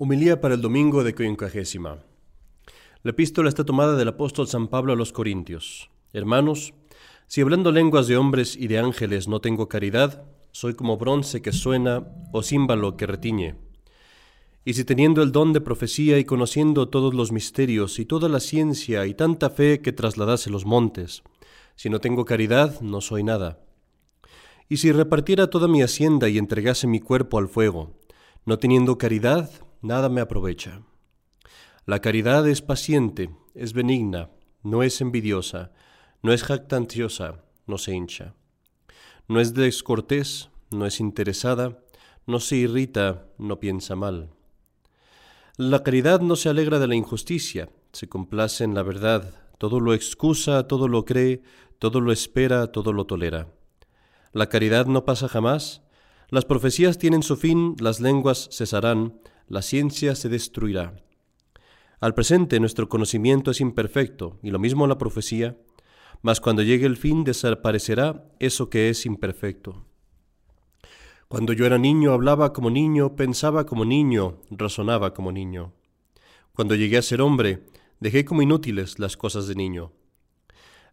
Humilía para el domingo de quincuagésima. La epístola está tomada del apóstol San Pablo a los Corintios. Hermanos, si hablando lenguas de hombres y de ángeles no tengo caridad, soy como bronce que suena o címbalo que retiñe. Y si teniendo el don de profecía y conociendo todos los misterios y toda la ciencia y tanta fe que trasladase los montes, si no tengo caridad, no soy nada. Y si repartiera toda mi hacienda y entregase mi cuerpo al fuego, no teniendo caridad, nada me aprovecha. La caridad es paciente, es benigna, no es envidiosa, no es jactanciosa, no se hincha. No es descortés, no es interesada, no se irrita, no piensa mal. La caridad no se alegra de la injusticia, se complace en la verdad, todo lo excusa, todo lo cree, todo lo espera, todo lo tolera. La caridad no pasa jamás, las profecías tienen su fin, las lenguas cesarán, la ciencia se destruirá. Al presente nuestro conocimiento es imperfecto, y lo mismo la profecía, mas cuando llegue el fin desaparecerá eso que es imperfecto. Cuando yo era niño hablaba como niño, pensaba como niño, razonaba como niño. Cuando llegué a ser hombre, dejé como inútiles las cosas de niño.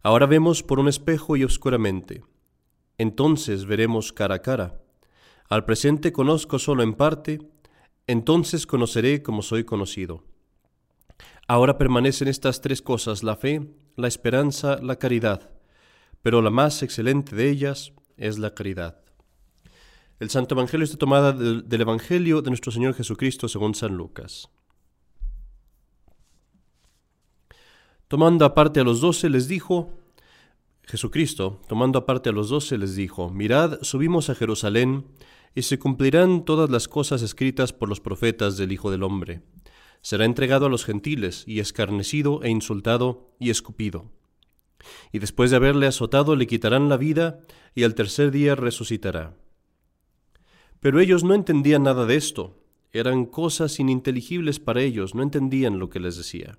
Ahora vemos por un espejo y oscuramente. Entonces veremos cara a cara. Al presente conozco solo en parte, entonces conoceré como soy conocido. Ahora permanecen estas tres cosas, la fe, la esperanza, la caridad, pero la más excelente de ellas es la caridad. El Santo Evangelio está tomada del, del Evangelio de nuestro Señor Jesucristo según San Lucas. Tomando aparte a los doce, les dijo, Jesucristo, tomando aparte a los doce, les dijo, Mirad, subimos a Jerusalén, y se cumplirán todas las cosas escritas por los profetas del Hijo del Hombre. Será entregado a los gentiles, y escarnecido e insultado y escupido. Y después de haberle azotado le quitarán la vida, y al tercer día resucitará. Pero ellos no entendían nada de esto, eran cosas ininteligibles para ellos, no entendían lo que les decía.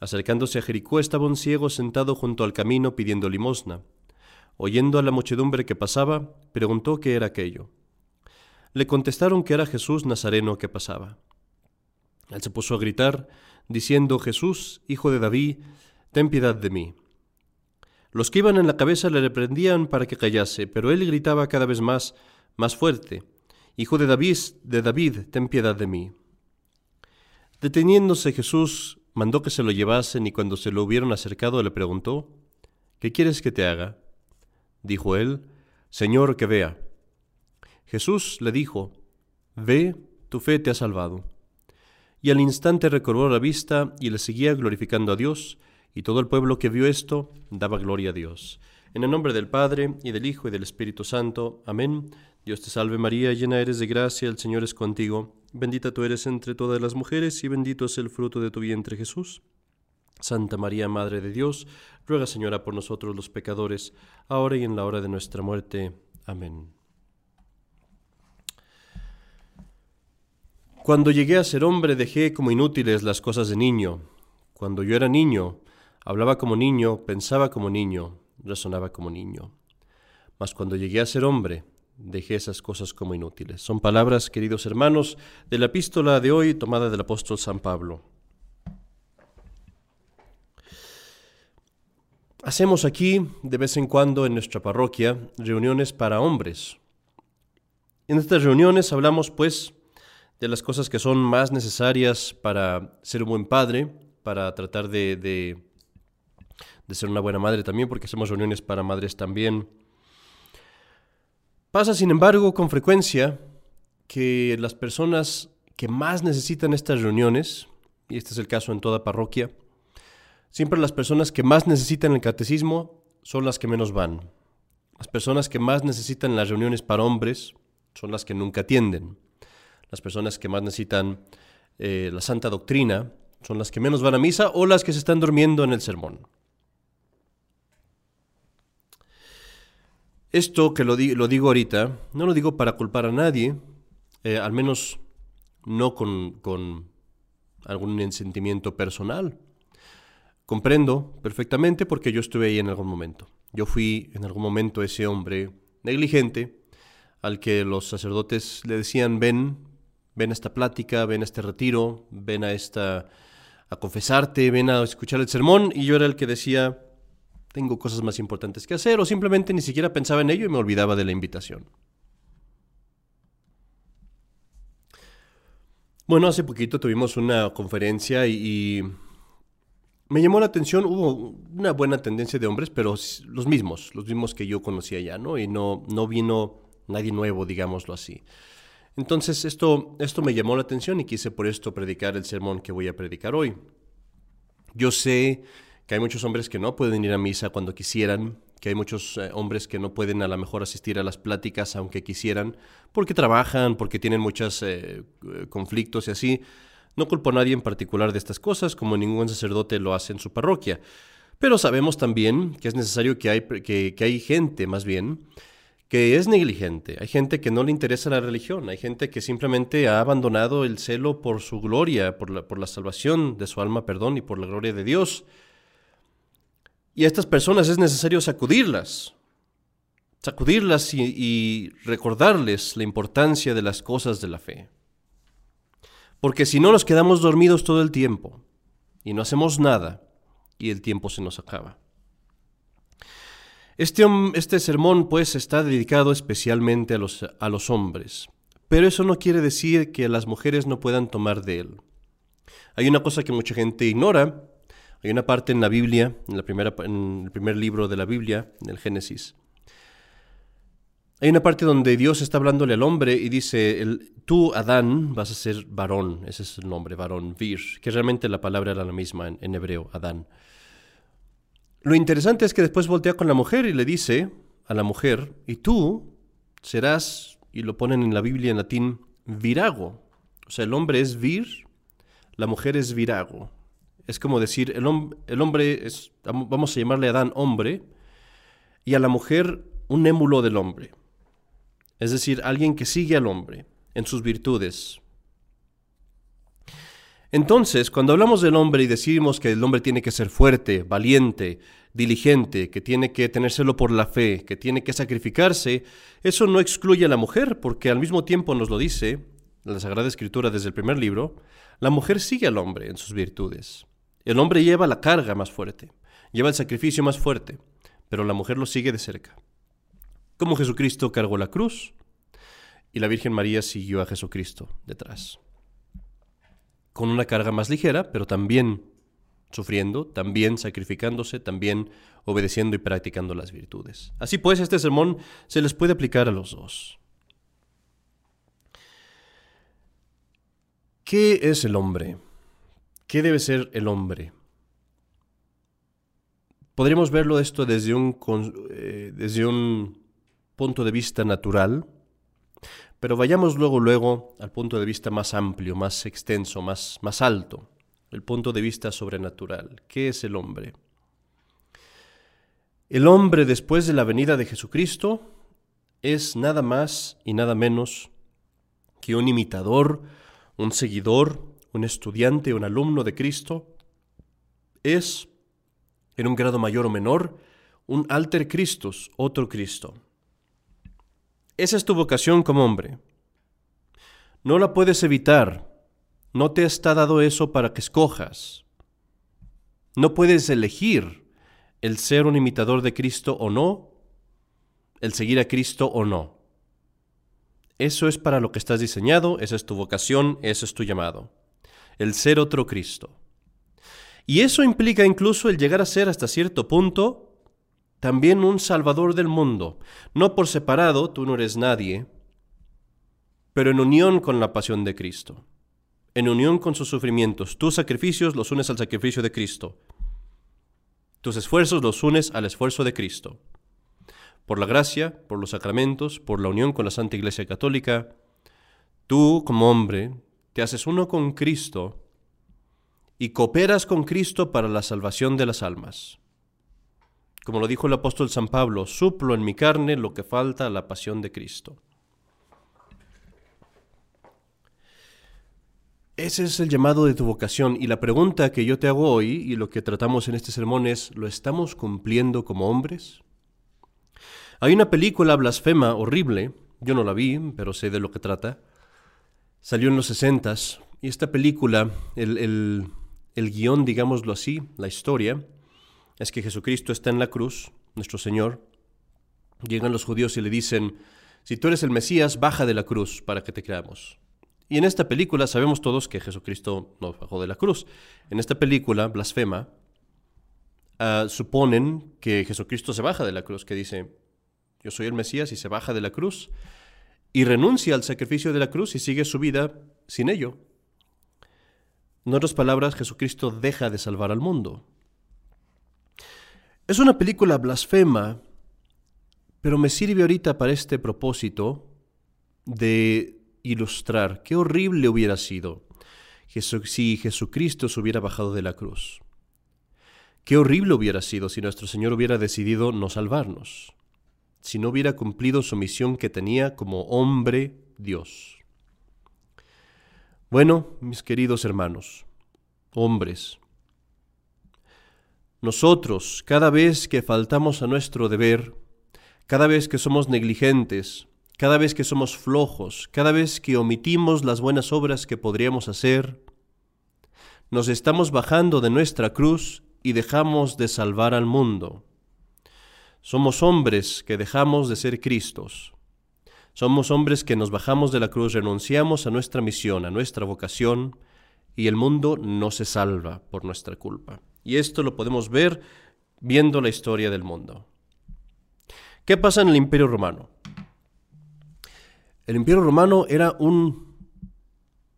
Acercándose a Jericó estaba un ciego sentado junto al camino pidiendo limosna. Oyendo a la muchedumbre que pasaba, preguntó qué era aquello. Le contestaron que era Jesús Nazareno que pasaba. Él se puso a gritar, diciendo, Jesús, hijo de David, ten piedad de mí. Los que iban en la cabeza le reprendían para que callase, pero él gritaba cada vez más, más fuerte, Hijo de David, de David, ten piedad de mí. Deteniéndose Jesús, mandó que se lo llevasen y cuando se lo hubieron acercado le preguntó, ¿Qué quieres que te haga? Dijo él, Señor, que vea. Jesús le dijo, Ve, tu fe te ha salvado. Y al instante recobró la vista y le seguía glorificando a Dios, y todo el pueblo que vio esto daba gloria a Dios. En el nombre del Padre, y del Hijo, y del Espíritu Santo. Amén. Dios te salve María, llena eres de gracia, el Señor es contigo. Bendita tú eres entre todas las mujeres, y bendito es el fruto de tu vientre Jesús. Santa María, Madre de Dios, ruega Señora por nosotros los pecadores, ahora y en la hora de nuestra muerte. Amén. Cuando llegué a ser hombre dejé como inútiles las cosas de niño. Cuando yo era niño, hablaba como niño, pensaba como niño, razonaba como niño. Mas cuando llegué a ser hombre, dejé esas cosas como inútiles. Son palabras, queridos hermanos, de la epístola de hoy tomada del apóstol San Pablo. Hacemos aquí, de vez en cuando, en nuestra parroquia, reuniones para hombres. En estas reuniones hablamos, pues, de las cosas que son más necesarias para ser un buen padre, para tratar de, de, ser una buena madre también, porque hacemos reuniones para madres también. Pasa, sin embargo, con frecuencia que las personas que más necesitan estas reuniones, y este es el caso en toda parroquia, Siempre las personas que más necesitan el catecismo son las que menos van. Las personas que más necesitan las reuniones para hombres son las que nunca atienden. Las personas que más necesitan eh, la santa doctrina son las que menos van a misa o las que se están durmiendo en el sermón. Esto que lo, digo ahorita, no lo digo para culpar a nadie, eh, al menos no con, con algún sentimiento personal. Comprendo perfectamente porque yo estuve ahí en algún momento. Yo fui en algún momento ese hombre negligente al que los sacerdotes le decían, ven, ven a esta plática, ven a este retiro, ven a esta a confesarte, ven a escuchar el sermón y yo era el que decía, tengo cosas más importantes que hacer o simplemente ni siquiera pensaba en ello y me olvidaba de la invitación. Bueno, hace poquito tuvimos una conferencia y, me llamó la atención, hubo una buena tendencia de hombres, pero los mismos, los mismos que yo conocía ya, ¿no? Y no, no vino nadie nuevo, digámoslo así. Entonces esto, esto me llamó la atención y quise por esto predicar el sermón que voy a predicar hoy. Yo sé que hay muchos hombres que no pueden ir a misa cuando quisieran, que hay muchos eh, hombres que no pueden a lo mejor asistir a las pláticas aunque quisieran, porque trabajan, porque tienen muchos eh, conflictos y así. No culpo a nadie en particular de estas cosas, como ningún sacerdote lo hace en su parroquia. Pero sabemos también que es necesario que hay, que, hay gente, más bien, que es negligente. Hay gente que no le interesa la religión. Hay gente que simplemente ha abandonado el celo por su gloria, por la, por la salvación de su alma, perdón, y por la gloria de Dios. Y a estas personas es necesario sacudirlas, sacudirlas y, recordarles la importancia de las cosas de la fe. Porque si no nos quedamos dormidos todo el tiempo y no hacemos nada y el tiempo se nos acaba. Este, este sermón pues está dedicado especialmente a los, a los hombres, pero eso no quiere decir que las mujeres no puedan tomar de él. Hay una cosa que mucha gente ignora hay una parte en la Biblia, en, la primera, en el primer libro de la Biblia, en el Génesis. Hay una parte donde Dios está hablándole al hombre y dice, el, tú, Adán, vas a ser varón, ese es el nombre, varón, vir, que realmente la palabra era la misma en, hebreo, Adán. Lo interesante es que después voltea con la mujer y le dice a la mujer, y tú serás, y lo ponen en la Biblia en latín, virago. O sea, el hombre es vir, la mujer es virago. Es como decir, el, el hombre es, vamos a llamarle a Adán hombre, y a la mujer un émulo del hombre. Es decir, alguien que sigue al hombre en sus virtudes. Entonces, cuando hablamos del hombre y decimos que el hombre tiene que ser fuerte, valiente, diligente, que tiene que tenérselo por la fe, que tiene que sacrificarse, eso no excluye a la mujer, porque al mismo tiempo nos lo dice la Sagrada Escritura desde el primer libro, la mujer sigue al hombre en sus virtudes. El hombre lleva la carga más fuerte, lleva el sacrificio más fuerte, pero la mujer lo sigue de cerca. Como Jesucristo cargó la cruz y la Virgen María siguió a Jesucristo detrás. Con una carga más ligera, pero también sufriendo, también sacrificándose, también obedeciendo y practicando las virtudes. Así pues, este sermón se les puede aplicar a los dos. ¿Qué es el hombre? ¿Qué debe ser el hombre? Podríamos verlo esto desde un, eh, desde un punto de vista natural, pero vayamos luego, luego al punto de vista más amplio, más extenso, más, más alto, el punto de vista sobrenatural. ¿Qué es el hombre? El hombre después de la venida de Jesucristo es nada más y nada menos que un imitador, un seguidor, un estudiante, un alumno de Cristo, es, en un grado mayor o menor, un alter Christus, otro Cristo. Esa es tu vocación como hombre. No la puedes evitar. No te está dado eso para que escojas. No puedes elegir el ser un imitador de Cristo o no, el seguir a Cristo o no. Eso es para lo que estás diseñado, esa es tu vocación, ese es tu llamado el ser otro Cristo. Y eso implica incluso el llegar a ser hasta cierto punto también un salvador del mundo. No por separado, tú no eres nadie, pero en unión con la pasión de Cristo, en unión con sus sufrimientos. Tus sacrificios los unes al sacrificio de Cristo. Tus esfuerzos los unes al esfuerzo de Cristo. Por la gracia, por los sacramentos, por la unión con la Santa Iglesia Católica, tú como hombre te haces uno con Cristo y cooperas con Cristo para la salvación de las almas. Como lo dijo el apóstol San Pablo, suplo en mi carne lo que falta a la pasión de Cristo. Ese es el llamado de tu vocación y la pregunta que yo te hago hoy y lo que tratamos en este sermón es, ¿lo estamos cumpliendo como hombres? Hay una película blasfema horrible, yo no la vi, pero sé de lo que trata, Salió en los 60 y esta película, el, el, el guion, digámoslo así, la historia, es que Jesucristo está en la cruz, nuestro Señor. Llegan los judíos y le dicen, si tú eres el Mesías, baja de la cruz para que te creamos. Y en esta película sabemos todos que Jesucristo no bajó de la cruz. En esta película, blasfema, uh, suponen que Jesucristo se baja de la cruz, que dice, yo soy el Mesías y se baja de la cruz y renuncia al sacrificio de la cruz y sigue su vida sin ello. En otras palabras, Jesucristo deja de salvar al mundo. Es una película blasfema, pero me sirve ahorita para este propósito de ilustrar qué horrible hubiera sido si Jesucristo se hubiera bajado de la cruz. Qué horrible hubiera sido si nuestro Señor hubiera decidido no salvarnos, si no hubiera cumplido su misión que tenía como hombre Dios. Bueno, mis queridos hermanos, hombres, nosotros, cada vez que faltamos a nuestro deber, cada vez que somos negligentes, cada vez que somos flojos, cada vez que omitimos las buenas obras que podríamos hacer, nos estamos bajando de nuestra cruz y dejamos de salvar al mundo. Somos hombres que dejamos de ser Cristos. Somos hombres que nos bajamos de la cruz, renunciamos a nuestra misión, a nuestra vocación, y el mundo no se salva por nuestra culpa. Y esto lo podemos ver viendo la historia del mundo. ¿Qué pasa en el Imperio Romano? El Imperio Romano era un,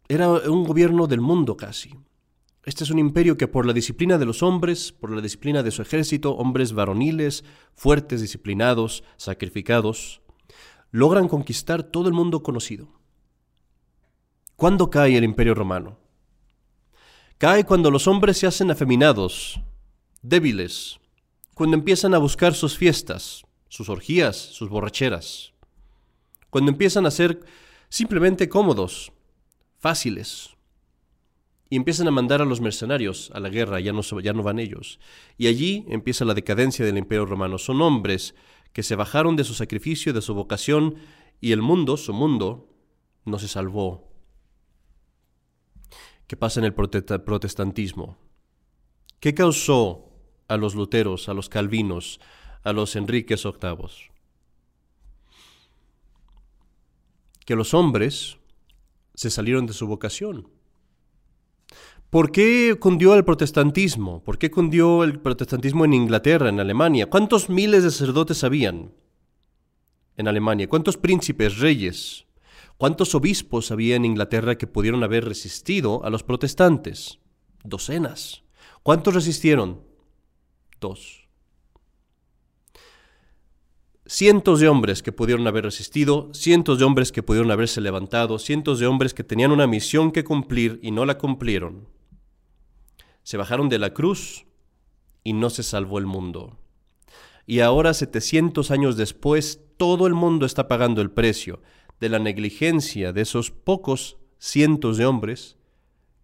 era un gobierno del mundo casi. Este es un imperio que por la disciplina de los hombres, por la disciplina de su ejército, hombres varoniles, fuertes, disciplinados, sacrificados, logran conquistar todo el mundo conocido. ¿Cuándo cae el imperio romano? Cae cuando los hombres se hacen afeminados, débiles, cuando empiezan a buscar sus fiestas, sus orgías, sus borracheras, cuando empiezan a ser simplemente cómodos, fáciles, y empiezan a mandar a los mercenarios a la guerra, ya no, ya no van ellos. Y allí empieza la decadencia del imperio romano. Son hombres que se bajaron de su sacrificio, de su vocación, y el mundo, su mundo, no se salvó. ¿Qué pasa en el protestantismo? ¿Qué causó a los luteros, a los calvinos, a los Enriques VIII? Que los hombres se salieron de su vocación ¿Por qué cundió el protestantismo? ¿Por qué cundió el protestantismo en Inglaterra, en Alemania? ¿Cuántos miles de sacerdotes habían en Alemania? ¿Cuántos príncipes, reyes? ¿Cuántos obispos había en Inglaterra que pudieron haber resistido a los protestantes? Docenas. ¿Cuántos resistieron? Dos. Cientos de hombres que pudieron haber resistido, cientos de hombres que pudieron haberse levantado, cientos de hombres que tenían una misión que cumplir y no la cumplieron se bajaron de la cruz y no se salvó el mundo. Y ahora, 700 años después, todo el mundo está pagando el precio de la negligencia de esos pocos cientos de hombres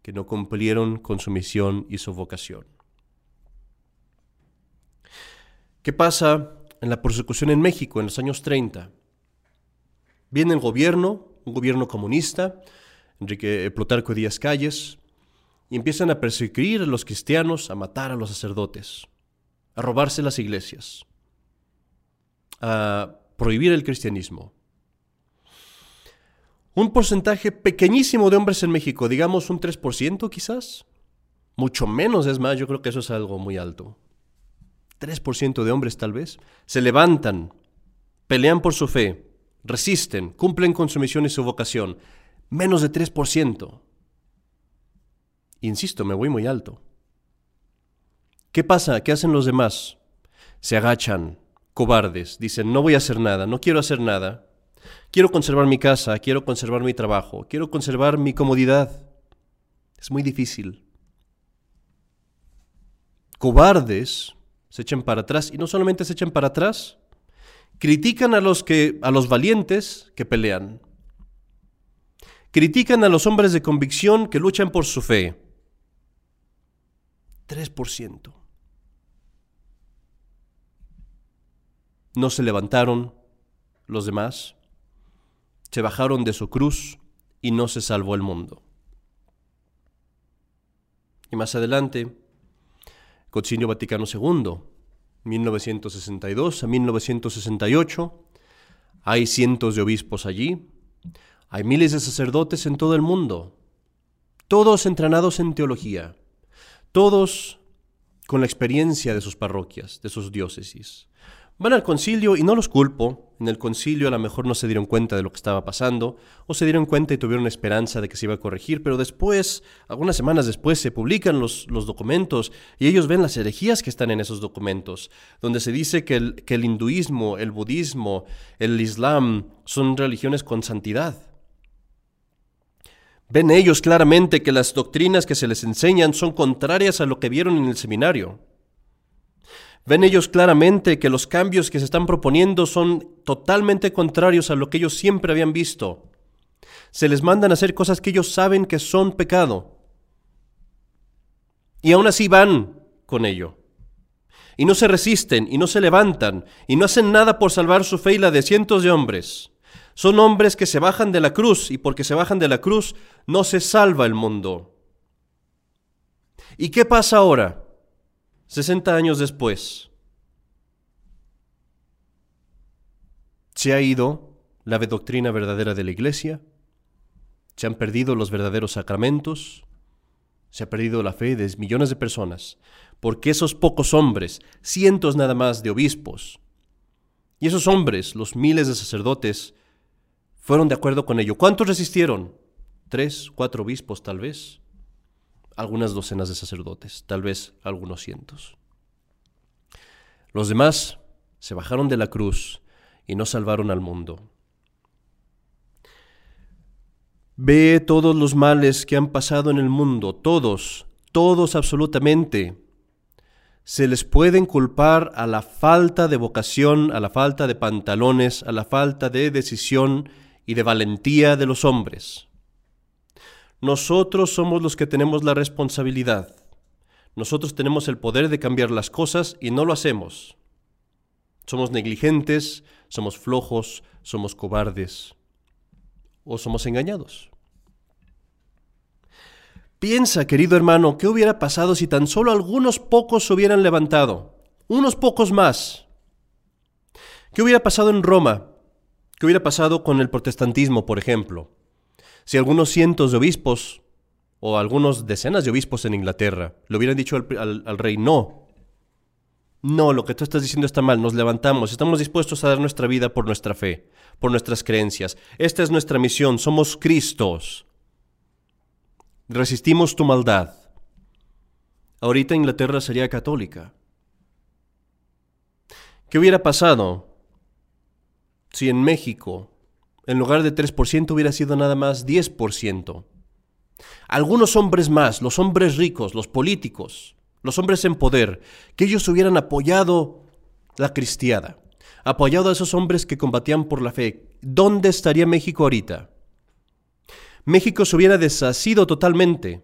que no cumplieron con su misión y su vocación. ¿Qué pasa en la persecución en México en los años 30? Viene el gobierno, un gobierno comunista, Enrique Plutarco Díaz Calles, y empiezan a perseguir a los cristianos, a matar a los sacerdotes, a robarse las iglesias, a prohibir el cristianismo. Un porcentaje pequeñísimo de hombres en México, digamos un 3% quizás, mucho menos es más, yo creo que eso es algo muy alto. 3% de hombres tal vez, se levantan, pelean por su fe, resisten, cumplen con su misión y su vocación. Menos de 3%. Insisto, me voy muy alto. ¿Qué pasa? ¿Qué hacen los demás? Se agachan, cobardes, dicen, no voy a hacer nada, no quiero hacer nada. Quiero conservar mi casa, quiero conservar mi trabajo, quiero conservar mi comodidad. Es muy difícil. Cobardes se echan para atrás y no solamente se echan para atrás, critican a los que a los valientes que pelean. Critican a los hombres de convicción que luchan por su fe. 3%. No se levantaron los demás, se bajaron de su cruz y no se salvó el mundo. Y más adelante, Concilio Vaticano II, 1962 a 1968, hay cientos de obispos allí, hay miles de sacerdotes en todo el mundo, todos entrenados en teología, todos con la experiencia de sus parroquias, de sus diócesis. Van al concilio y no los culpo. En el concilio a lo mejor no se dieron cuenta de lo que estaba pasando, o se dieron cuenta y tuvieron esperanza de que se iba a corregir, pero después, algunas semanas después, se publican los, los documentos y ellos ven las herejías que están en esos documentos, donde se dice que el, que el hinduismo, el budismo, el islam son religiones con santidad. Ven ellos claramente que las doctrinas que se les enseñan son contrarias a lo que vieron en el seminario. Ven ellos claramente que los cambios que se están proponiendo son totalmente contrarios a lo que ellos siempre habían visto. Se les mandan a hacer cosas que ellos saben que son pecado. Y aún así van con ello. Y no se resisten, y no se levantan, y no hacen nada por salvar su fe y la de cientos de hombres. Son hombres que se bajan de la cruz, y porque se bajan de la cruz no se salva el mundo. ¿Y qué pasa ahora? 60 años después, se ha ido la doctrina verdadera de la Iglesia, se han perdido los verdaderos sacramentos, se ha perdido la fe de millones de personas, porque esos pocos hombres, cientos nada más de obispos, y esos hombres, los miles de sacerdotes, fueron de acuerdo con ello. ¿Cuántos resistieron? Tres, cuatro obispos tal vez algunas docenas de sacerdotes, tal vez algunos cientos. Los demás se bajaron de la cruz y no salvaron al mundo. Ve todos los males que han pasado en el mundo, todos, todos absolutamente. Se les pueden culpar a la falta de vocación, a la falta de pantalones, a la falta de decisión y de valentía de los hombres. Nosotros somos los que tenemos la responsabilidad. Nosotros tenemos el poder de cambiar las cosas y no lo hacemos. Somos negligentes, somos flojos, somos cobardes o somos engañados. Piensa, querido hermano, ¿qué hubiera pasado si tan solo algunos pocos se hubieran levantado? Unos pocos más. ¿Qué hubiera pasado en Roma? ¿Qué hubiera pasado con el protestantismo, por ejemplo? Si algunos cientos de obispos o algunos decenas de obispos en Inglaterra le hubieran dicho al, rey, no, no, lo que tú estás diciendo está mal, nos levantamos, estamos dispuestos a dar nuestra vida por nuestra fe, por nuestras creencias. Esta es nuestra misión, somos Cristos. Resistimos tu maldad. Ahorita Inglaterra sería católica. ¿Qué hubiera pasado si en México en lugar de 3% hubiera sido nada más 10%. Algunos hombres más, los hombres ricos, los políticos, los hombres en poder, que ellos hubieran apoyado la cristiada, apoyado a esos hombres que combatían por la fe, ¿dónde estaría México ahorita? México se hubiera deshacido totalmente,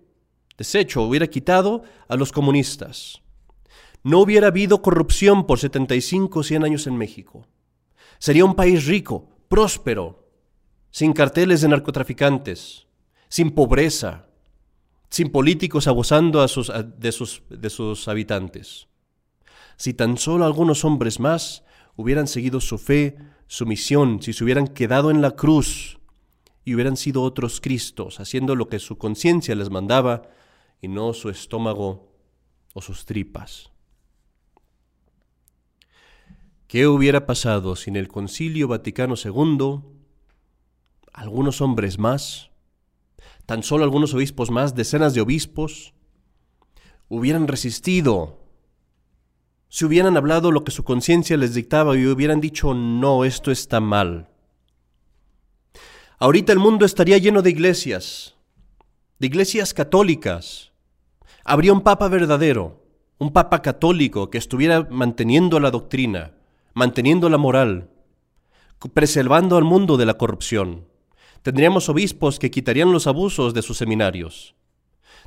deshecho, hubiera quitado a los comunistas. No hubiera habido corrupción por 75 o 100 años en México. Sería un país rico, próspero, sin carteles de narcotraficantes, sin pobreza, sin políticos abusando de, sus, de sus habitantes. Si tan solo algunos hombres más hubieran seguido su fe, su misión, si se hubieran quedado en la cruz y hubieran sido otros Cristos, haciendo lo que su conciencia les mandaba y no su estómago o sus tripas. ¿Qué hubiera pasado sin el Concilio Vaticano II algunos hombres más, tan solo algunos obispos más, decenas de obispos, hubieran resistido, si hubieran hablado lo que su conciencia les dictaba y hubieran dicho, no, esto está mal. Ahorita el mundo estaría lleno de iglesias, de iglesias católicas. Habría un papa verdadero, un papa católico que estuviera manteniendo la doctrina, manteniendo la moral, preservando al mundo de la corrupción. Tendríamos obispos que quitarían los abusos de sus seminarios.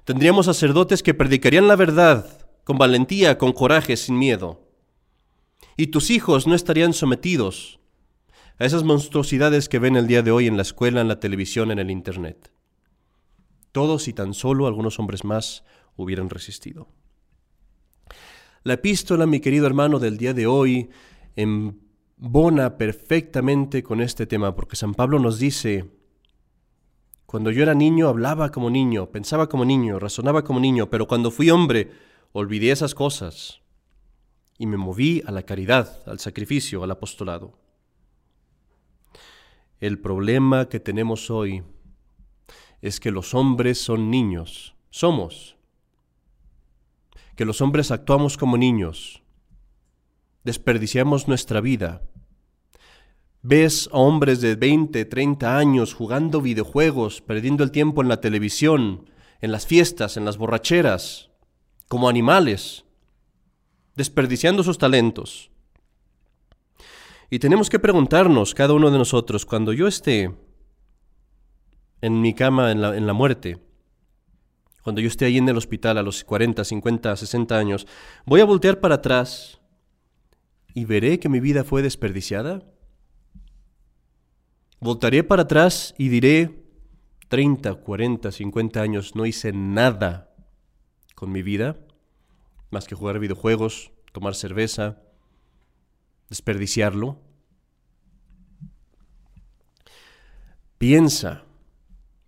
Tendríamos sacerdotes que predicarían la verdad con valentía, con coraje, sin miedo. Y tus hijos no estarían sometidos a esas monstruosidades que ven el día de hoy en la escuela, en la televisión, en el Internet. Todos y tan solo algunos hombres más hubieran resistido. La epístola, mi querido hermano, del día de hoy embona perfectamente con este tema, porque San Pablo nos dice, cuando yo era niño hablaba como niño, pensaba como niño, razonaba como niño, pero cuando fui hombre olvidé esas cosas y me moví a la caridad, al sacrificio, al apostolado. El problema que tenemos hoy es que los hombres son niños, somos, que los hombres actuamos como niños, desperdiciamos nuestra vida, Ves a hombres de 20, 30 años jugando videojuegos, perdiendo el tiempo en la televisión, en las fiestas, en las borracheras, como animales, desperdiciando sus talentos. Y tenemos que preguntarnos, cada uno de nosotros, cuando yo esté en mi cama en la, muerte, cuando yo esté ahí en el hospital a los 40, 50, 60 años, ¿voy a voltear para atrás y veré que mi vida fue desperdiciada? Voltaré para atrás y diré, 30, 40, 50 años no hice nada con mi vida, más que jugar videojuegos, tomar cerveza, desperdiciarlo. Piensa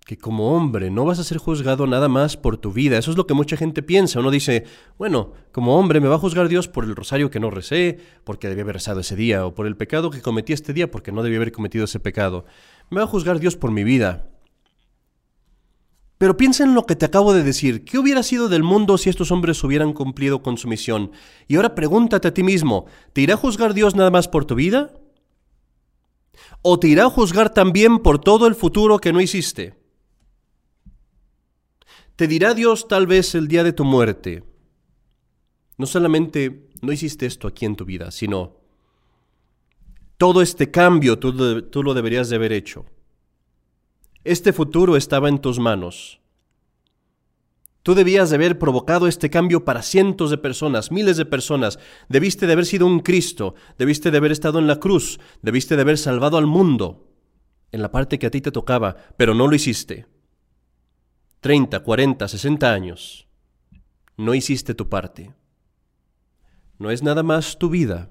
que como hombre no vas a ser juzgado nada más por tu vida. Eso es lo que mucha gente piensa. Uno dice, bueno, como hombre me va a juzgar Dios por el rosario que no recé, porque debía haber rezado ese día, o por el pecado que cometí este día, porque no debía haber cometido ese pecado. Me va a juzgar Dios por mi vida. Pero piensa en lo que te acabo de decir. ¿Qué hubiera sido del mundo si estos hombres hubieran cumplido con su misión? Y ahora pregúntate a ti mismo, ¿te irá a juzgar Dios nada más por tu vida? ¿O te irá a juzgar también por todo el futuro que no hiciste? Te dirá Dios tal vez el día de tu muerte, no solamente no hiciste esto aquí en tu vida, sino todo este cambio tú, tú lo deberías de haber hecho. Este futuro estaba en tus manos. Tú debías de haber provocado este cambio para cientos de personas, miles de personas. Debiste de haber sido un Cristo, debiste de haber estado en la cruz, debiste de haber salvado al mundo en la parte que a ti te tocaba, pero no lo hiciste. 30, 40, 60 años, no hiciste tu parte. No es nada más tu vida.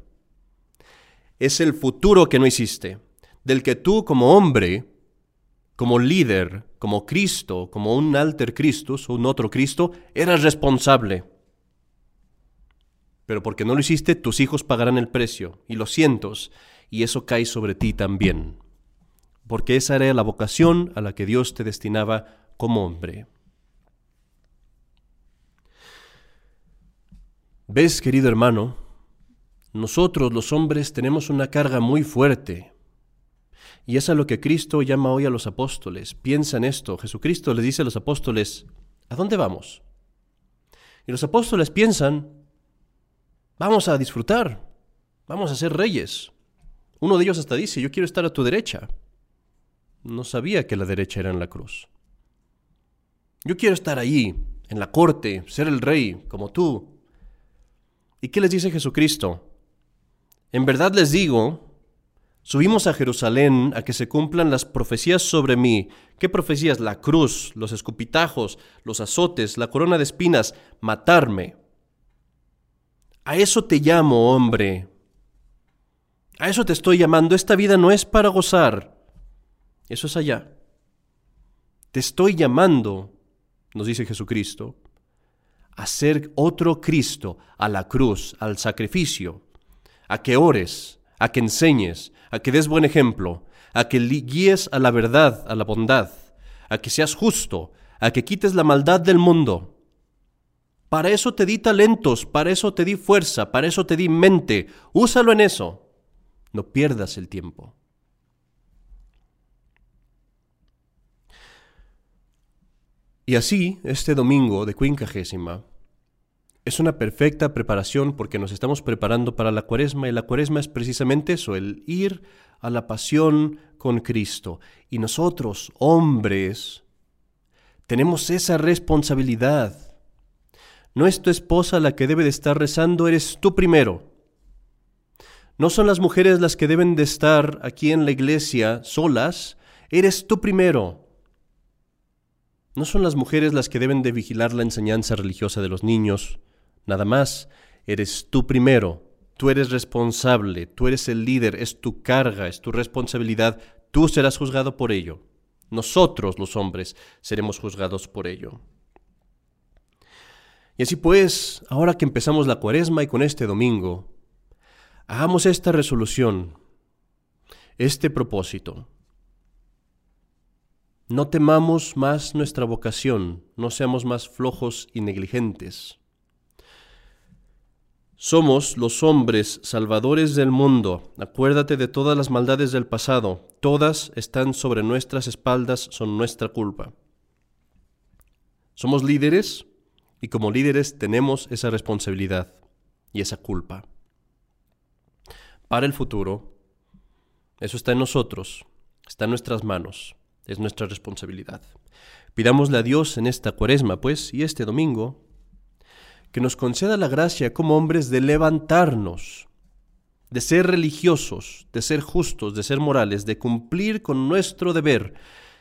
Es el futuro que no hiciste, del que tú como hombre, como líder, como Cristo, como un alter Christus, un otro Cristo, eras responsable. Pero porque no lo hiciste, tus hijos pagarán el precio y los cientos, y eso cae sobre ti también. Porque esa era la vocación a la que Dios te destinaba como hombre. ¿Ves, querido hermano? Nosotros los hombres tenemos una carga muy fuerte. Y es a lo que Cristo llama hoy a los apóstoles. Piensa en esto. Jesucristo les dice a los apóstoles, ¿a dónde vamos? Y los apóstoles piensan, vamos a disfrutar, vamos a ser reyes. Uno de ellos hasta dice, yo quiero estar a tu derecha. No sabía que la derecha era en la cruz. Yo quiero estar allí, en la corte, ser el rey, como tú. ¿Y qué les dice Jesucristo? En verdad les digo, subimos a Jerusalén a que se cumplan las profecías sobre mí. ¿Qué profecías? La cruz, los escupitajos, los azotes, la corona de espinas, matarme. A eso te llamo, hombre. A eso te estoy llamando. Esta vida no es para gozar. Eso es allá. Te estoy llamando nos dice Jesucristo, a ser otro Cristo, a la cruz, al sacrificio, a que ores, a que enseñes, a que des buen ejemplo, a que guíes a la verdad, a la bondad, a que seas justo, a que quites la maldad del mundo. Para eso te di talentos, para eso te di fuerza, para eso te di mente. Úsalo en eso. No pierdas el tiempo. Y así, este domingo de quincuagésima es una perfecta preparación porque nos estamos preparando para la cuaresma y la cuaresma es precisamente eso, el ir a la pasión con Cristo. Y nosotros, hombres, tenemos esa responsabilidad. No es tu esposa la que debe de estar rezando, eres tú primero. No son las mujeres las que deben de estar aquí en la iglesia solas, eres tú primero. No son las mujeres las que deben de vigilar la enseñanza religiosa de los niños, nada más, eres tú primero. Tú eres responsable, tú eres el líder, es tu carga, es tu responsabilidad, tú serás juzgado por ello. Nosotros los hombres seremos juzgados por ello. Y así pues, ahora que empezamos la cuaresma y con este domingo, hagamos esta resolución, este propósito. No temamos más nuestra vocación, no seamos más flojos y negligentes. Somos los hombres salvadores del mundo. Acuérdate de todas las maldades del pasado. Todas están sobre nuestras espaldas, son nuestra culpa. Somos líderes y como líderes tenemos esa responsabilidad y esa culpa. Para el futuro, eso está en nosotros, está en nuestras manos, es nuestra responsabilidad. Pidámosle a Dios en esta cuaresma, pues, y este domingo, que nos conceda la gracia como hombres de levantarnos, de ser religiosos, de ser justos, de ser morales, de cumplir con nuestro deber.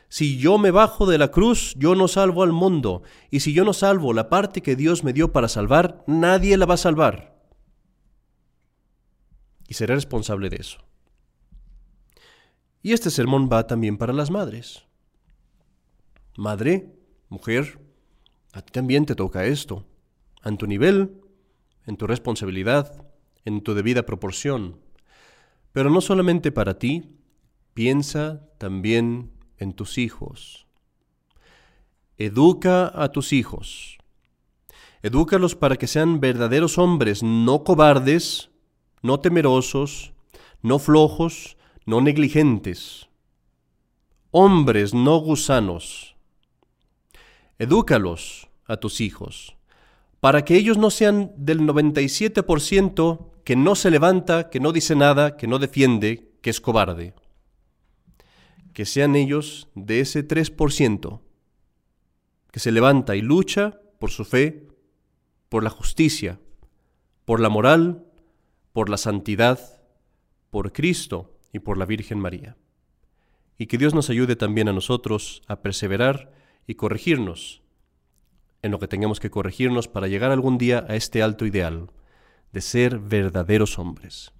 Si yo me bajo de la cruz, yo no salvo al mundo, y si yo no salvo la parte que Dios me dio para salvar, nadie la va a salvar. Y seré responsable de eso. Y este sermón va también para las madres. Madre, mujer, a ti también te toca esto en tu nivel, en tu responsabilidad, en tu debida proporción. Pero no solamente para ti, piensa también en tus hijos. Educa a tus hijos. Edúcalos para que sean verdaderos hombres, no cobardes, no temerosos, no flojos, no negligentes. Hombres, no gusanos. Edúcalos a tus hijos para que ellos no sean del 97% que no se levanta, que no dice nada, que no defiende, que es cobarde. Que sean ellos de ese 3% que se levanta y lucha por su fe, por la justicia, por la moral, por la santidad, por Cristo y por la Virgen María. Y que Dios nos ayude también a nosotros a perseverar y corregirnos en lo que tengamos que corregirnos para llegar algún día a este alto ideal de ser verdaderos hombres.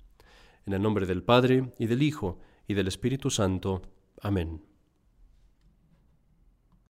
En el nombre del Padre, y del Hijo, y del Espíritu Santo. Amén.